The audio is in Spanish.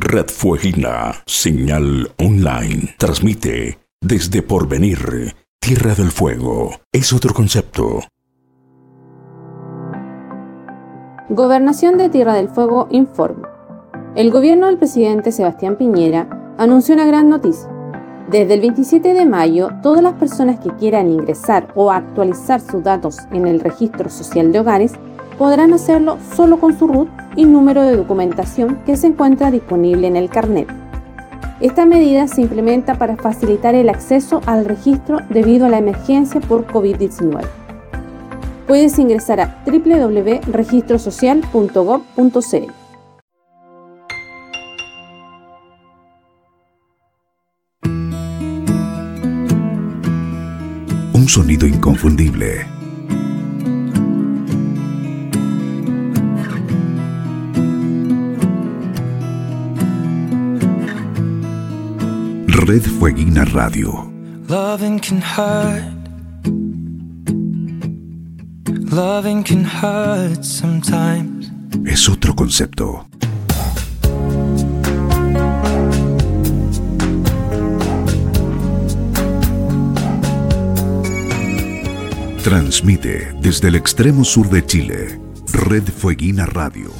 Red Fueguina, señal online. Transmite desde Porvenir, Tierra del Fuego. Es otro concepto. Gobernación de Tierra del Fuego informa. El gobierno del presidente Sebastián Piñera anunció una gran noticia. Desde el 27 de mayo, todas las personas que quieran ingresar o actualizar sus datos en el registro social de hogares podrán hacerlo solo con su RUT y número de documentación que se encuentra disponible en el carnet. Esta medida se implementa para facilitar el acceso al registro debido a la emergencia por COVID-19. Puedes ingresar a www.registrosocial.gov.cl. Un sonido inconfundible Red Fueguina Radio. Loving can hurt. Loving can hurt sometimes. Es otro concepto. Transmite desde el extremo sur de Chile, Red Fueguina Radio